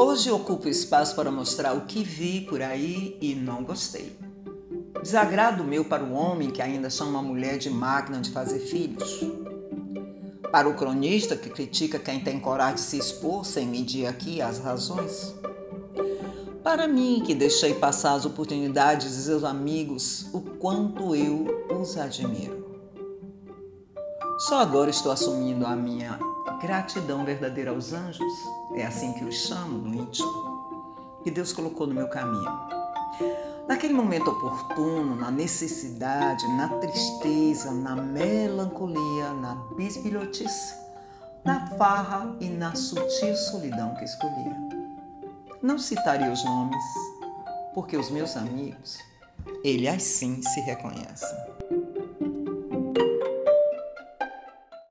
Hoje ocupo espaço para mostrar o que vi por aí e não gostei. Desagrado meu para o homem que ainda chama a mulher de máquina de fazer filhos. Para o cronista que critica quem tem coragem de se expor sem medir aqui as razões. Para mim que deixei passar as oportunidades de seus amigos, o quanto eu os admiro. Só agora estou assumindo a minha gratidão verdadeira aos anjos, é assim que os chamo no íntimo, que Deus colocou no meu caminho. Naquele momento oportuno, na necessidade, na tristeza, na melancolia, na bisbilhotice, na farra e na sutil solidão que escolhia. Não citarei os nomes, porque os meus amigos, eles assim se reconhecem.